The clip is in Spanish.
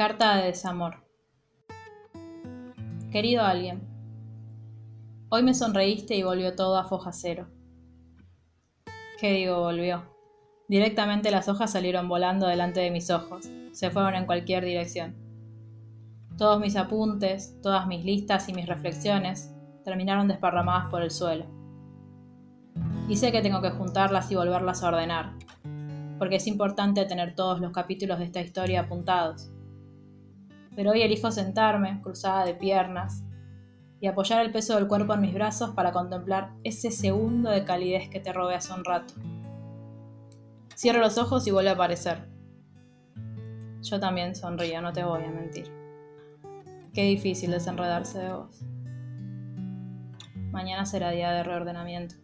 Carta de desamor. Querido alguien, hoy me sonreíste y volvió todo a foja cero. ¿Qué digo volvió? Directamente las hojas salieron volando delante de mis ojos, se fueron en cualquier dirección. Todos mis apuntes, todas mis listas y mis reflexiones terminaron desparramadas por el suelo. Y sé que tengo que juntarlas y volverlas a ordenar, porque es importante tener todos los capítulos de esta historia apuntados pero hoy elijo sentarme, cruzada de piernas, y apoyar el peso del cuerpo en mis brazos para contemplar ese segundo de calidez que te robé hace un rato. Cierro los ojos y vuelve a aparecer. Yo también sonrío, no te voy a mentir. Qué difícil desenredarse de vos. Mañana será día de reordenamiento.